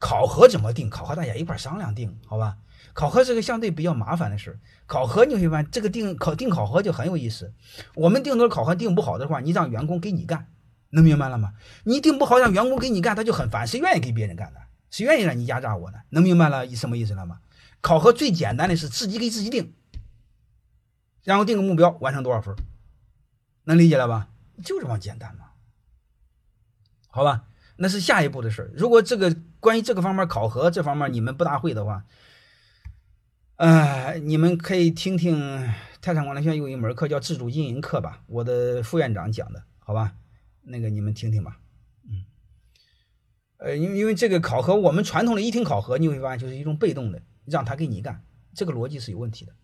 考核怎么定？考核大家一块商量定，好吧？考核是个相对比较麻烦的事考核你会发现，这个定考定考核就很有意思。我们定的考核定不好的话，你让员工给你干，能明白了吗？你定不好让员工给你干，他就很烦。谁愿意给别人干的？谁愿意让你压榨我呢？能明白了什么意思了吗？考核最简单的是自己给自己定，然后定个目标，完成多少分，能理解了吧？就这么简单嘛。好吧，那是下一步的事儿如果这个关于这个方面考核这方面你们不大会的话，呃，你们可以听听泰山管理学院有一门课叫自主经营课吧，我的副院长讲的，好吧？那个你们听听吧。嗯，呃，因为因为这个考核，我们传统的一听考核，你会发现就是一种被动的，让他给你干，这个逻辑是有问题的。